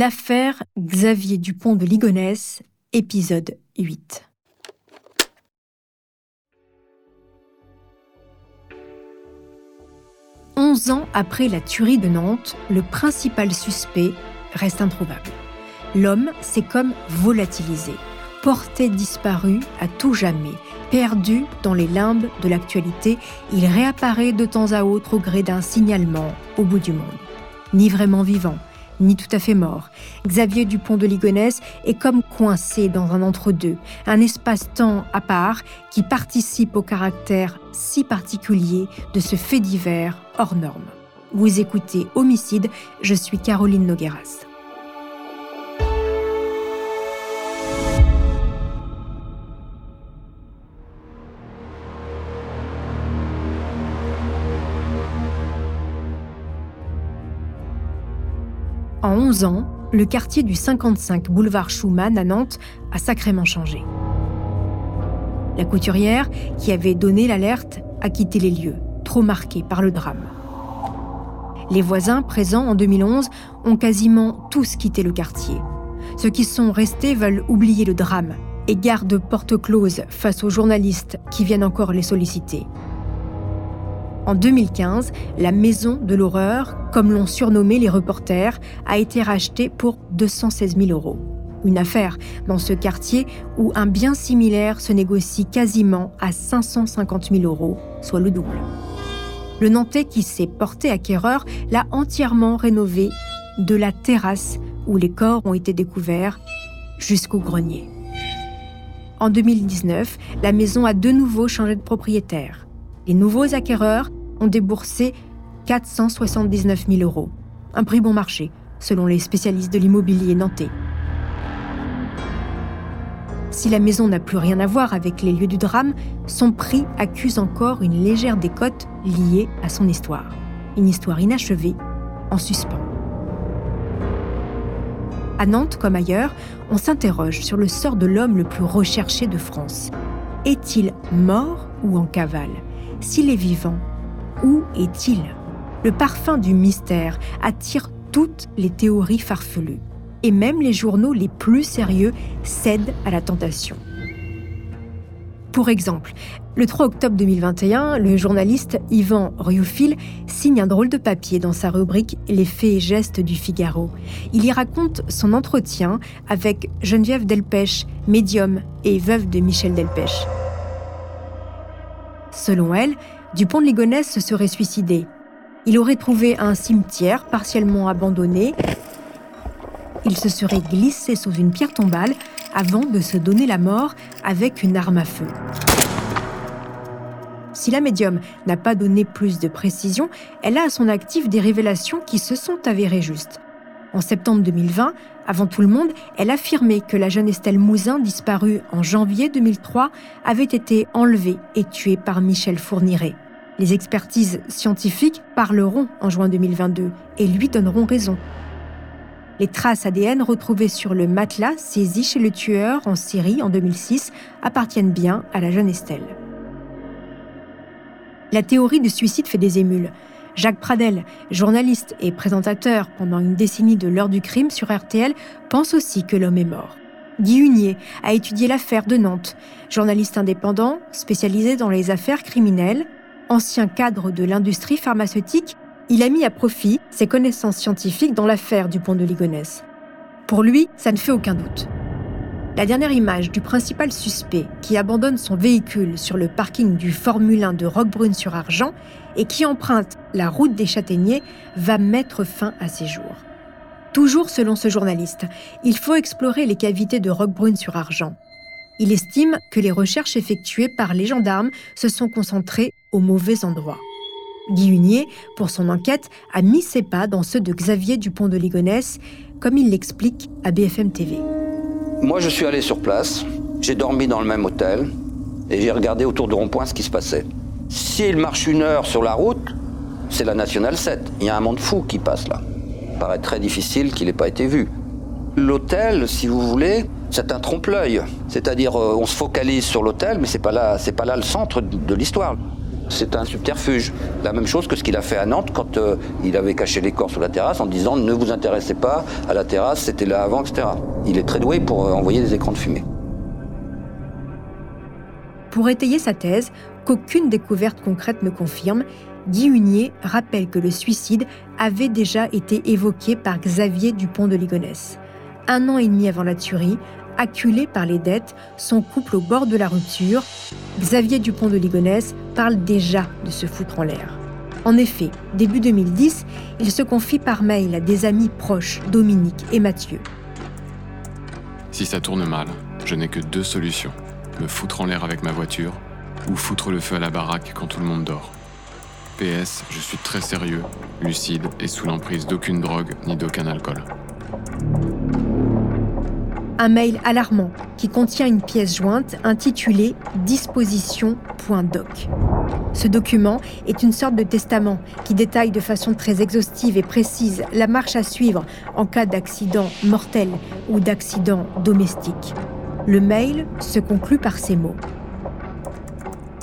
L'affaire Xavier Dupont de Ligonnès, épisode 8. Onze ans après la tuerie de Nantes, le principal suspect reste introuvable. L'homme s'est comme volatilisé, porté disparu à tout jamais, perdu dans les limbes de l'actualité, il réapparaît de temps à autre au gré d'un signalement au bout du monde. Ni vraiment vivant, ni tout à fait mort. Xavier Dupont de Ligonnès est comme coincé dans un entre-deux, un espace-temps à part qui participe au caractère si particulier de ce fait divers hors norme. Vous écoutez Homicide, je suis Caroline Nogueras. En 11 ans, le quartier du 55 boulevard Schumann à Nantes a sacrément changé. La couturière, qui avait donné l'alerte, a quitté les lieux, trop marquée par le drame. Les voisins présents en 2011 ont quasiment tous quitté le quartier. Ceux qui sont restés veulent oublier le drame et gardent porte close face aux journalistes qui viennent encore les solliciter. En 2015, la Maison de l'Horreur, comme l'ont surnommé les reporters, a été rachetée pour 216 000 euros. Une affaire dans ce quartier où un bien similaire se négocie quasiment à 550 000 euros, soit le double. Le Nantais qui s'est porté acquéreur l'a entièrement rénové de la terrasse où les corps ont été découverts jusqu'au grenier. En 2019, la maison a de nouveau changé de propriétaire. Les nouveaux acquéreurs ont déboursé 479 000 euros, un prix bon marché, selon les spécialistes de l'immobilier nantais. Si la maison n'a plus rien à voir avec les lieux du drame, son prix accuse encore une légère décote liée à son histoire. Une histoire inachevée, en suspens. À Nantes comme ailleurs, on s'interroge sur le sort de l'homme le plus recherché de France. Est-il mort ou en cavale? S'il est vivant, où est-il? Le parfum du mystère attire toutes les théories farfelues. Et même les journaux les plus sérieux cèdent à la tentation. Pour exemple, le 3 octobre 2021, le journaliste Yvan Rioufil signe un drôle de papier dans sa rubrique Les faits et gestes du Figaro. Il y raconte son entretien avec Geneviève Delpech, médium et veuve de Michel Delpech. Selon elle, Dupont de Ligonnès se serait suicidé. Il aurait trouvé un cimetière partiellement abandonné. Il se serait glissé sous une pierre tombale avant de se donner la mort avec une arme à feu. Si la médium n'a pas donné plus de précision, elle a à son actif des révélations qui se sont avérées justes. En septembre 2020, avant tout le monde, elle affirmait que la jeune Estelle Mouzin, disparue en janvier 2003, avait été enlevée et tuée par Michel Fourniret. Les expertises scientifiques parleront en juin 2022 et lui donneront raison. Les traces ADN retrouvées sur le matelas saisi chez le tueur en Syrie en 2006 appartiennent bien à la jeune Estelle. La théorie du suicide fait des émules. Jacques Pradel, journaliste et présentateur pendant une décennie de l'heure du crime sur RTL, pense aussi que l'homme est mort. Guy Hunier a étudié l'affaire de Nantes. Journaliste indépendant, spécialisé dans les affaires criminelles, ancien cadre de l'industrie pharmaceutique, il a mis à profit ses connaissances scientifiques dans l'affaire du pont de Ligonnès. Pour lui, ça ne fait aucun doute. La dernière image du principal suspect qui abandonne son véhicule sur le parking du Formule 1 de Roquebrune-sur-Argent et qui emprunte la route des Châtaigniers va mettre fin à ses jours. Toujours selon ce journaliste, il faut explorer les cavités de Roquebrune-sur-Argent. Il estime que les recherches effectuées par les gendarmes se sont concentrées au mauvais endroit. Guy Hunier, pour son enquête, a mis ses pas dans ceux de Xavier Dupont de Ligonnès, comme il l'explique à BFM TV. Moi, je suis allé sur place, j'ai dormi dans le même hôtel et j'ai regardé autour de rond-point ce qui se passait. S'il marche une heure sur la route, c'est la Nationale 7. Il y a un monde fou qui passe là. Il paraît très difficile qu'il n'ait pas été vu. L'hôtel, si vous voulez, c'est un trompe-l'œil. C'est-à-dire, euh, on se focalise sur l'hôtel, mais c'est pas là, c'est pas là le centre de l'histoire. C'est un subterfuge. La même chose que ce qu'il a fait à Nantes quand euh, il avait caché les corps sur la terrasse en disant ne vous intéressez pas à la terrasse, c'était là avant, etc. Il est très doué pour euh, envoyer des écrans de fumée. Pour étayer sa thèse, qu'aucune découverte concrète ne confirme, Guy Hunier rappelle que le suicide avait déjà été évoqué par Xavier Dupont de Ligonnès. Un an et demi avant la tuerie, acculé par les dettes, son couple au bord de la rupture, Xavier Dupont de Ligonnès parle déjà de se foutre en l'air. En effet, début 2010, il se confie par mail à des amis proches, Dominique et Mathieu. Si ça tourne mal, je n'ai que deux solutions. Me foutre en l'air avec ma voiture ou foutre le feu à la baraque quand tout le monde dort. PS, je suis très sérieux, lucide et sous l'emprise d'aucune drogue ni d'aucun alcool un mail alarmant qui contient une pièce jointe intitulée disposition.doc. Ce document est une sorte de testament qui détaille de façon très exhaustive et précise la marche à suivre en cas d'accident mortel ou d'accident domestique. Le mail se conclut par ces mots.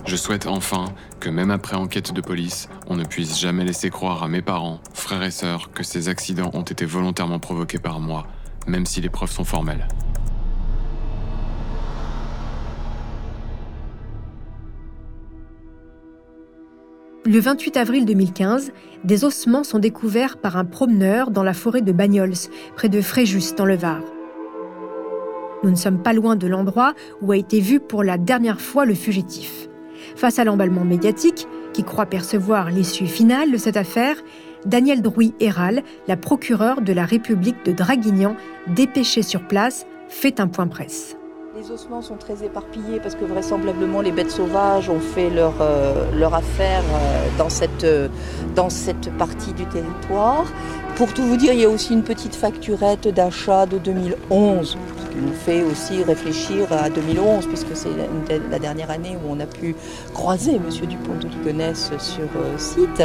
Je souhaite enfin que même après enquête de police, on ne puisse jamais laisser croire à mes parents, frères et sœurs que ces accidents ont été volontairement provoqués par moi, même si les preuves sont formelles. Le 28 avril 2015, des ossements sont découverts par un promeneur dans la forêt de Bagnols, près de Fréjus, dans le Var. Nous ne sommes pas loin de l'endroit où a été vu pour la dernière fois le fugitif. Face à l'emballement médiatique, qui croit percevoir l'issue finale de cette affaire, Daniel Drouy-Héral, la procureure de la République de Draguignan, dépêchée sur place, fait un point presse. Les ossements sont très éparpillés parce que vraisemblablement les bêtes sauvages ont fait leur, euh, affaire euh, dans, cette, euh, dans cette partie du territoire. Pour tout vous dire, il y a aussi une petite facturette d'achat de 2011, ce qui nous fait aussi réfléchir à 2011, puisque c'est la, dernière année où on a pu croiser M. Dupont de Ligonnès sur site.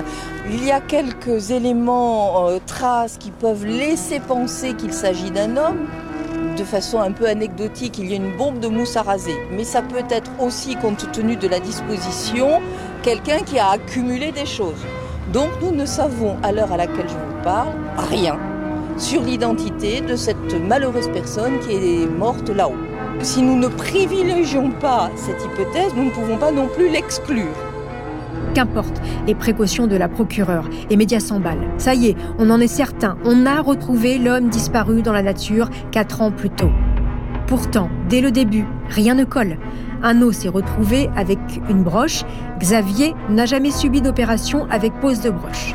Il y a quelques éléments, traces qui peuvent laisser penser qu'il s'agit d'un homme de façon un peu anecdotique, il y a une bombe de mousse à raser. Mais ça peut être aussi, compte tenu de la disposition, quelqu'un qui a accumulé des choses. Donc nous ne savons, à l'heure à laquelle je vous parle, rien sur l'identité de cette malheureuse personne qui est morte là-haut. Si nous ne privilégions pas cette hypothèse, nous ne pouvons pas non plus l'exclure. Qu'importe les précautions de la procureure, les médias s'emballent. Ça y est, on en est certain, on a retrouvé l'homme disparu dans la nature quatre ans plus tôt. Pourtant, dès le début, rien ne colle. Un os s'est retrouvé avec une broche. Xavier n'a jamais subi d'opération avec pose de broche.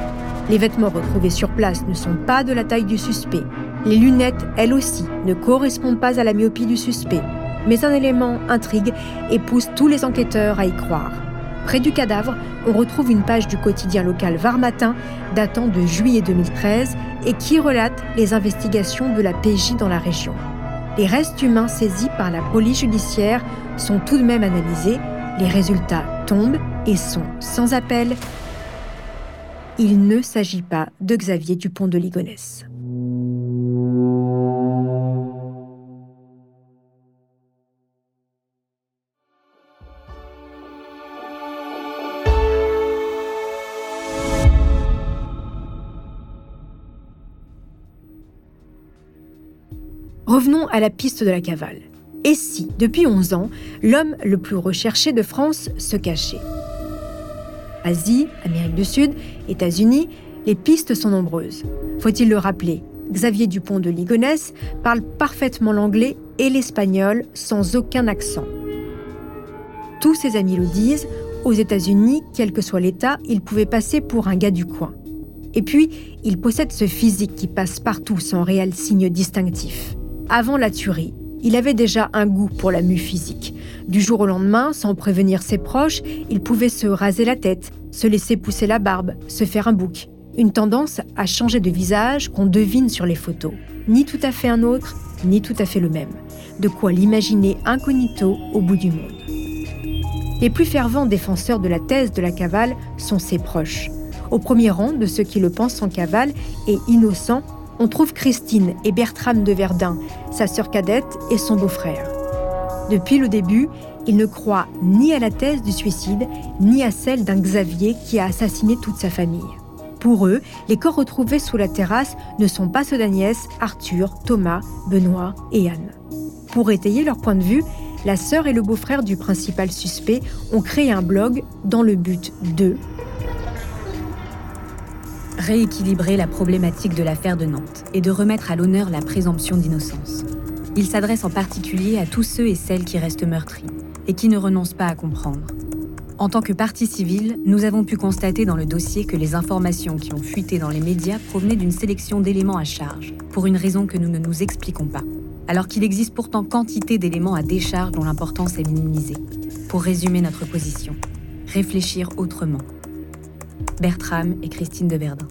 Les vêtements retrouvés sur place ne sont pas de la taille du suspect. Les lunettes, elles aussi, ne correspondent pas à la myopie du suspect. Mais un élément intrigue et pousse tous les enquêteurs à y croire. Près du cadavre, on retrouve une page du quotidien local Var Matin datant de juillet 2013 et qui relate les investigations de la PJ dans la région. Les restes humains saisis par la police judiciaire sont tout de même analysés, les résultats tombent et sont sans appel. Il ne s'agit pas de Xavier Dupont de Ligonnès. Revenons à la piste de la cavale. Et si, depuis 11 ans, l'homme le plus recherché de France se cachait? Asie, Amérique du Sud, États-Unis, les pistes sont nombreuses. Faut-il le rappeler? Xavier Dupont de Ligonnès parle parfaitement l'anglais et l'espagnol sans aucun accent. Tous ses amis le disent, aux États-Unis, quel que soit l'État, il pouvait passer pour un gars du coin. Et puis, il possède ce physique qui passe partout sans réel signe distinctif. Avant la tuerie, il avait déjà un goût pour la mue physique. Du jour au lendemain, sans prévenir ses proches, il pouvait se raser la tête, se laisser pousser la barbe, se faire un bouc. Une tendance à changer de visage qu'on devine sur les photos. Ni tout à fait un autre, ni tout à fait le même. De quoi l'imaginer incognito au bout du monde. Les plus fervents défenseurs de la thèse de la cavale sont ses proches. Au premier rang de ceux qui le pensent en cavale et innocent, on trouve Christine et Bertram de Verdun, sa sœur cadette et son beau-frère. Depuis le début, ils ne croient ni à la thèse du suicide, ni à celle d'un Xavier qui a assassiné toute sa famille. Pour eux, les corps retrouvés sous la terrasse ne sont pas ceux d'Agnès, Arthur, Thomas, Benoît et Anne. Pour étayer leur point de vue, la sœur et le beau-frère du principal suspect ont créé un blog dans le but de rééquilibrer la problématique de l'affaire de Nantes et de remettre à l'honneur la présomption d'innocence. Il s'adresse en particulier à tous ceux et celles qui restent meurtris et qui ne renoncent pas à comprendre. En tant que partie civile, nous avons pu constater dans le dossier que les informations qui ont fuité dans les médias provenaient d'une sélection d'éléments à charge, pour une raison que nous ne nous expliquons pas, alors qu'il existe pourtant quantité d'éléments à décharge dont l'importance est minimisée. Pour résumer notre position, réfléchir autrement. Bertram et Christine de Verdun.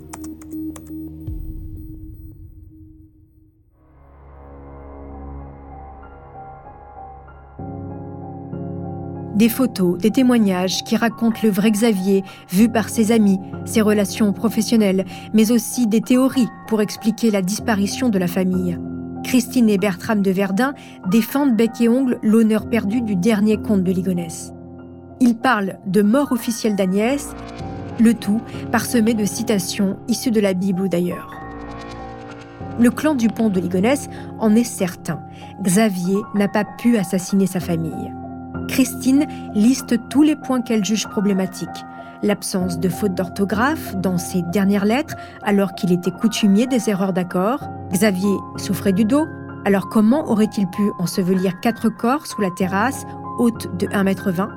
Des photos, des témoignages qui racontent le vrai Xavier, vu par ses amis, ses relations professionnelles, mais aussi des théories pour expliquer la disparition de la famille. Christine et Bertram de Verdun défendent bec et ongle l'honneur perdu du dernier comte de Ligonnès. Ils parlent de mort officielle d'Agnès, le tout parsemé de citations issues de la Bible ou d'ailleurs. Le clan du pont de Ligonnès en est certain. Xavier n'a pas pu assassiner sa famille. Christine liste tous les points qu'elle juge problématiques. L'absence de faute d'orthographe dans ses dernières lettres, alors qu'il était coutumier des erreurs d'accord. Xavier souffrait du dos, alors comment aurait-il pu ensevelir quatre corps sous la terrasse, haute de 1,20 m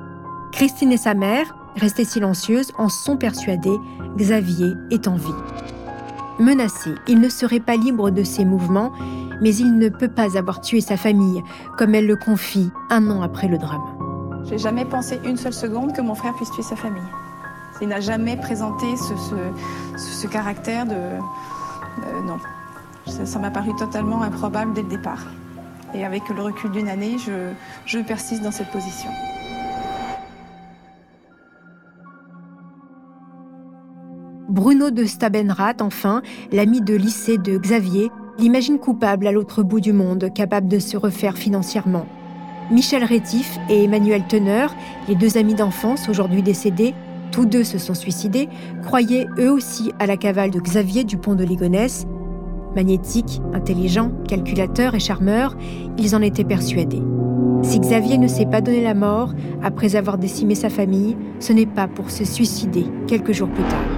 Christine et sa mère, restées silencieuses, en sont persuadées, Xavier est en vie. Menacé, il ne serait pas libre de ses mouvements, mais il ne peut pas avoir tué sa famille, comme elle le confie un an après le drame. J'ai jamais pensé une seule seconde que mon frère puisse tuer sa famille. Il n'a jamais présenté ce, caractère de... Euh, non. Ça m'a paru totalement improbable dès le départ. Et avec le recul d'une année, je, je persiste dans cette position. Bruno de Stabenrath, enfin, l'ami de lycée de Xavier, l'imagine coupable à l'autre bout du monde, capable de se refaire financièrement. Michel Rétif et Emmanuel Teneur, les deux amis d'enfance aujourd'hui décédés, tous deux se sont suicidés, croyaient eux aussi à la cavale de Xavier Dupont de Ligonnès. Magnétique, intelligent, calculateur et charmeur, ils en étaient persuadés. Si Xavier ne s'est pas donné la mort après avoir décimé sa famille, ce n'est pas pour se suicider quelques jours plus tard.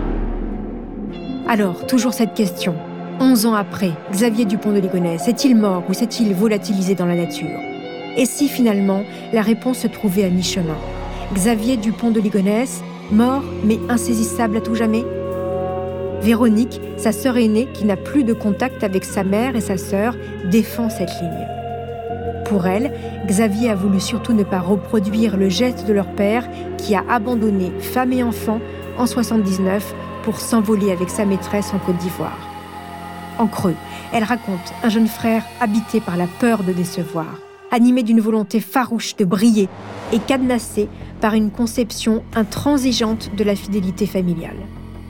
Alors, toujours cette question. Onze ans après, Xavier Dupont de Ligonnès est-il mort ou s'est-il volatilisé dans la nature? Et si finalement la réponse se trouvait à mi-chemin? Xavier Dupont de Ligonnès, mort mais insaisissable à tout jamais? Véronique, sa sœur aînée qui n'a plus de contact avec sa mère et sa sœur, défend cette ligne. Pour elle, Xavier a voulu surtout ne pas reproduire le geste de leur père qui a abandonné femme et enfants en 79 pour s'envoler avec sa maîtresse en Côte d'Ivoire. En creux, elle raconte un jeune frère habité par la peur de décevoir animé d'une volonté farouche de briller et cadenassé par une conception intransigeante de la fidélité familiale.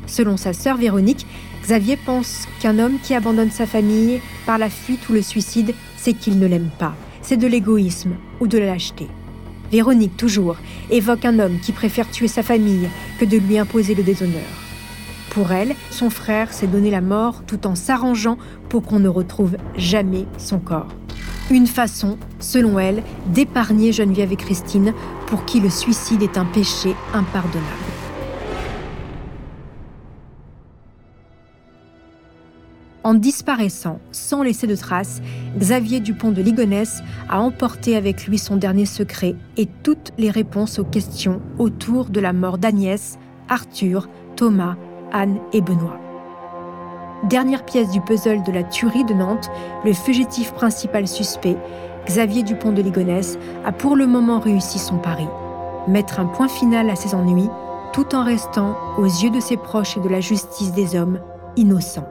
Selon sa sœur Véronique, Xavier pense qu'un homme qui abandonne sa famille par la fuite ou le suicide, c'est qu'il ne l'aime pas. C'est de l'égoïsme ou de la lâcheté. Véronique, toujours, évoque un homme qui préfère tuer sa famille que de lui imposer le déshonneur. Pour elle, son frère s'est donné la mort tout en s'arrangeant pour qu'on ne retrouve jamais son corps. Une façon, selon elle, d'épargner Geneviève et Christine, pour qui le suicide est un péché impardonnable. En disparaissant sans laisser de traces, Xavier Dupont de Ligonnès a emporté avec lui son dernier secret et toutes les réponses aux questions autour de la mort d'Agnès, Arthur, Thomas, Anne et Benoît. Dernière pièce du puzzle de la tuerie de Nantes, le fugitif principal suspect, Xavier Dupont de Ligonnès, a pour le moment réussi son pari. Mettre un point final à ses ennuis tout en restant, aux yeux de ses proches et de la justice des hommes, innocent.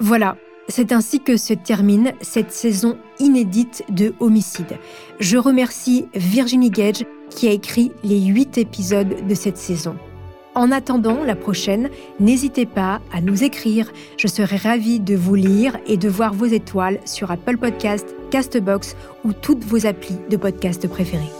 Voilà, c'est ainsi que se termine cette saison inédite de Homicide. Je remercie Virginie Gage qui a écrit les huit épisodes de cette saison. En attendant la prochaine, n'hésitez pas à nous écrire. Je serai ravie de vous lire et de voir vos étoiles sur Apple Podcast, Castbox ou toutes vos applis de podcast préférés.